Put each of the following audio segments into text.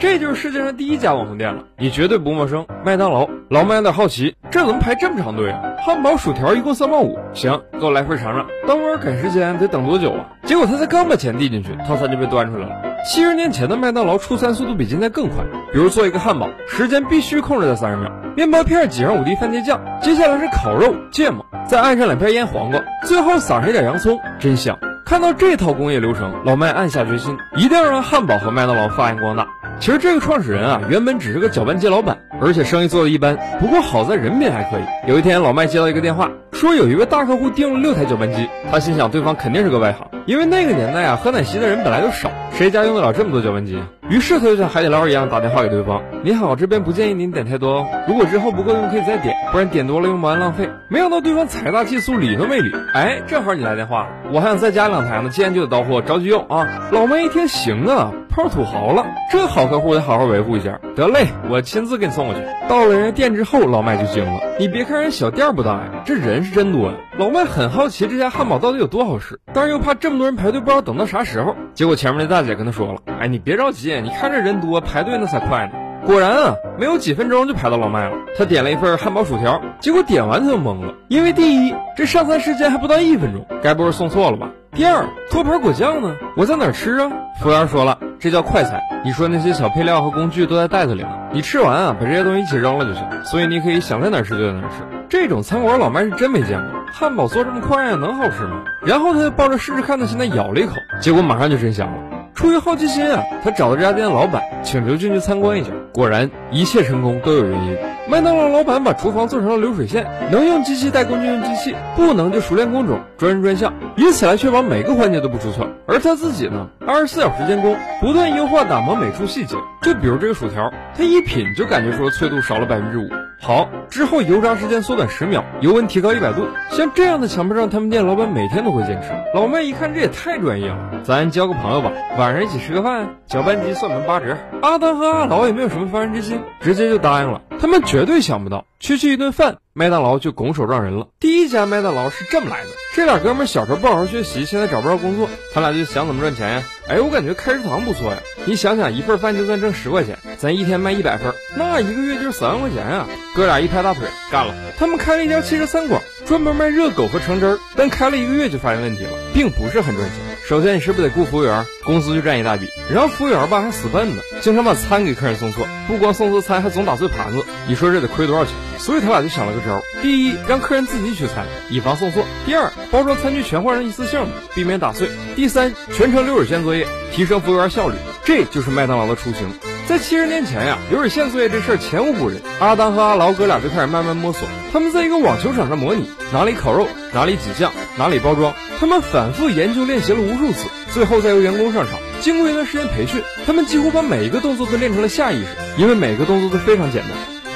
这就是世界上第一家网红店了，你绝对不陌生。麦当劳，老麦有点好奇，这怎么排这么长队啊？汉堡、薯条一共三毛五，行，给我来份尝尝。等会赶时间得等多久啊？结果他才刚把钱递进去，套餐就被端出来了。七十年前的麦当劳出餐速度比现在更快，比如做一个汉堡，时间必须控制在三十秒，面包片挤上五滴番茄酱，接下来是烤肉、芥末，再按上两片腌黄瓜，最后撒上一点洋葱，真香。看到这套工业流程，老麦暗下决心，一定要让汉堡和麦当劳发扬光大。其实这个创始人啊，原本只是个搅拌机老板，而且生意做的一般。不过好在人品还可以。有一天，老麦接到一个电话，说有一位大客户订了六台搅拌机。他心想，对方肯定是个外行，因为那个年代啊，喝奶昔的人本来就少，谁家用得了这么多搅拌机？于是他就像海底捞一样打电话给对方：“你好，这边不建议您点太多哦，如果之后不够用可以再点，不然点多了用不完浪费。”没想到对方财大气粗，理都没理。哎，正好你来电话，我还想再加两台呢，既然就得到货，着急用啊！老麦一听，行啊。泡土豪了，这好客户得好好维护一下。得嘞，我亲自给你送过去。到了人家店之后，老麦就惊了。你别看人小店不大呀，这人是真多呀。老麦很好奇这家汉堡到底有多好吃，但是又怕这么多人排队，不知道等到啥时候。结果前面那大姐跟他说了：“哎，你别着急，你看这人多，排队那才快呢。”果然啊，没有几分钟就排到老麦了。他点了一份汉堡薯条，结果点完他就懵了，因为第一，这上菜时间还不到一分钟，该不会送错了吧？第二，托盘果酱呢？我在哪儿吃啊？服务员说了，这叫快餐。你说那些小配料和工具都在袋子里了，你吃完啊，把这些东西一起扔了就行。所以你可以想在哪儿吃就在哪儿吃。这种餐馆老麦是真没见过，汉堡做这么快啊，能好吃吗？然后他就抱着试试看的心态咬了一口，结果马上就真香了。出于好奇心啊，他找到这家店的老板，请求进去参观一下。果然，一切成功都有原因。麦当劳老板把厨房做成了流水线，能用机器代工就用机器，不能就熟练工种，专人专项，以此来确保每个环节都不出错。而他自己呢，二十四小时监工，不断优化打磨每处细节。就比如这个薯条，他一品就感觉出了脆度少了百分之五。好，之后油炸时间缩短十秒，油温提高一百度。像这样的强迫症，他们店老板每天都会坚持。老麦一看这也太专业了，咱交个朋友吧，晚上一起吃个饭，搅拌机算门八折。阿当和阿老也没有什么防人之心，直接就答应了。他们绝对想不到，区区一顿饭，麦当劳就拱手让人了。第一家麦当劳是这么来的：这俩哥们小时候不好好学习，现在找不着工作，他俩就想怎么赚钱呀？哎，我感觉开食堂不错呀。你想想，一份饭就算挣十块钱，咱一天卖一百份，那一个月就是三万块钱啊！哥俩一拍大腿，干了。他们开了一家汽车餐馆，专门卖热狗和橙汁儿，但开了一个月就发现问题了，并不是很赚钱。首先，你是不是得雇服务员？公司就占一大笔。然后服务员吧还死笨呢，经常把餐给客人送错，不光送错餐，还总打碎盘子。你说这得亏多少钱？所以他俩就想了个招：第一，让客人自己取餐，以防送错；第二，包装餐具全换成一次性的，避免打碎；第三，全程流水线作业，提升服务员效率。这就是麦当劳的雏形。在七十年前呀，流水线作业这事儿前无古人。阿当和阿劳哥俩就开始慢慢摸索。他们在一个网球场上模拟哪里烤肉，哪里挤酱，哪里包装。他们反复研究练习了无数次，最后再由员工上场。经过一段时间培训，他们几乎把每一个动作都练成了下意识，因为每个动作都非常简单。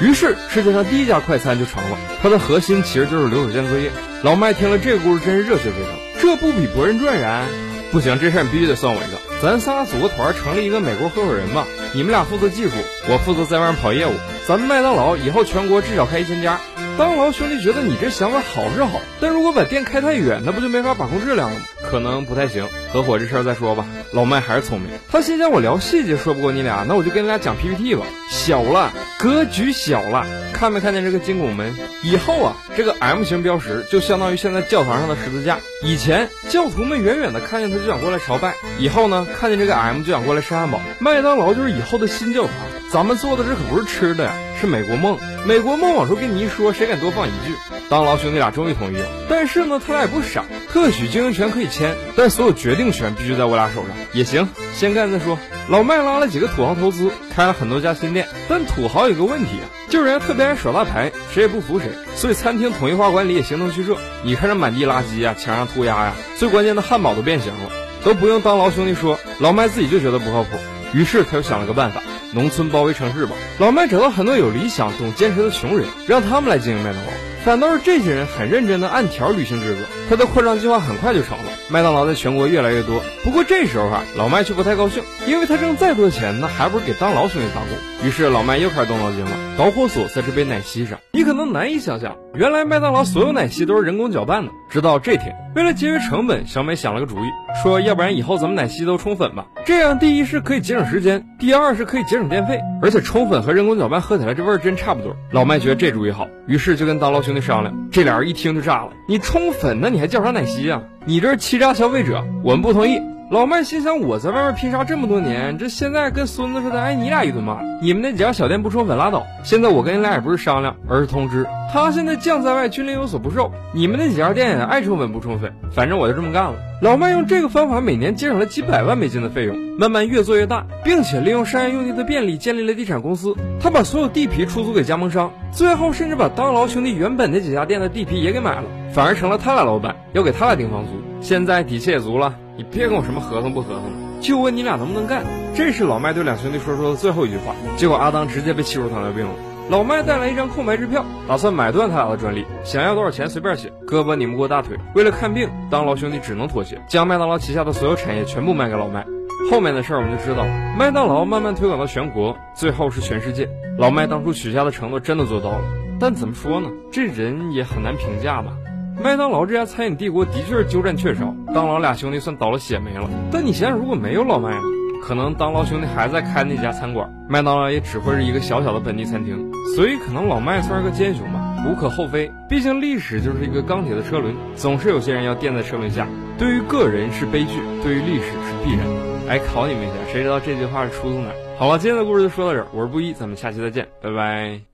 于是世界上第一家快餐就成了。它的核心其实就是流水线作业。老麦听了这个故事，真是热血沸腾。这不比《博人传》燃？不行，这事儿你必须得算我一个。咱仨组个团，成立一个美国合伙人吧。你们俩负责技术，我负责在外面跑业务。咱们麦当劳以后全国至少开一千家。当劳兄弟觉得你这想法好是好，但如果把店开太远，那不就没法把控质量了吗？可能不太行。合伙这事儿再说吧。老麦还是聪明，他心想我聊细节说不过你俩，那我就跟你俩讲 PPT 吧。小了，格局小了。看没看见这个金拱门？以后啊，这个 M 型标识就相当于现在教堂上的十字架。以前教徒们远远的看见他就想过来朝拜，以后呢，看见这个 M 就想过来吃汉堡。麦当劳就是以后的新教堂。咱们做的这可不是吃的呀，是美国梦。美国梦往出跟你一说，谁敢多放一句？当劳兄弟俩终于同意了。但是呢，他俩也不傻，特许经营权可以签，但所有决定权必须在我俩手上。也行，先干再说。老麦拉了几个土豪投资，开了很多家新店。但土豪有个问题啊，就是人家特别爱耍大牌，谁也不服谁。所以餐厅统一化管理也形同虚设。你看这满地垃圾呀，墙上涂鸦呀，最关键的汉堡都变形了，都不用当劳兄弟说，老麦自己就觉得不靠谱。于是他又想了个办法。农村包围城市吧，老麦找到很多有理想、懂坚持的穷人，让他们来经营麦当劳。反倒是这些人很认真的按条履行职责，他的扩张计划很快就成了。麦当劳在全国越来越多。不过这时候啊，老麦却不太高兴，因为他挣再多钱，那还不是给当劳兄弟打工。于是老麦又开始动脑筋了，导火索在这杯奶昔上。你可能难以想象，原来麦当劳所有奶昔都是人工搅拌的。直到这天，为了节约成本，小美想了个主意，说要不然以后咱们奶昔都冲粉吧，这样第一是可以节省时间，第二是可以节省电费，而且冲粉和人工搅拌喝起来这味儿真差不多。老麦觉得这主意好，于是就跟当劳兄弟商量。这俩人一听就炸了，你冲粉那你还叫啥奶昔啊？你这欺诈消费者，我们不同意。老麦心想，我在外面拼杀这么多年，这现在跟孙子似的挨你俩一顿骂。你们那几家小店不冲粉拉倒。现在我跟你俩也不是商量，而是通知。他现在将在外，军令有所不受。你们那几家店爱冲粉不冲粉，反正我就这么干了。老麦用这个方法，每年节省了几百万美金的费用，慢慢越做越大，并且利用商业用地的便利，建立了地产公司。他把所有地皮出租给加盟商，最后甚至把当劳兄弟原本那几家店的地皮也给买了，反而成了他俩老板，要给他俩定房租。现在底气也足了。你别跟我什么合同不合同的，就问你俩能不能干。这是老麦对两兄弟说出的最后一句话。结果阿当直接被气出糖尿病了。老麦带来一张空白支票，打算买断他俩的专利，想要多少钱随便写。胳膊拧不过大腿，为了看病，当劳兄弟只能妥协，将麦当劳旗下的所有产业全部卖给老麦。后面的事儿我们就知道，麦当劳慢慢推广到全国，最后是全世界。老麦当初许下的承诺真的做到了，但怎么说呢？这人也很难评价吧。麦当劳这家餐饮帝国的确是鸠占鹊巢，当劳俩兄弟算倒了血霉了。但你想想，如果没有老麦呢？可能当劳兄弟还在开那家餐馆，麦当劳也只会是一个小小的本地餐厅。所以可能老麦算是个奸雄吧，无可厚非。毕竟历史就是一个钢铁的车轮，总是有些人要垫在车轮下。对于个人是悲剧，对于历史是必然。来考你们一下，谁知道这句话是出自哪？好了，今天的故事就说到这儿，我是布衣，咱们下期再见，拜拜。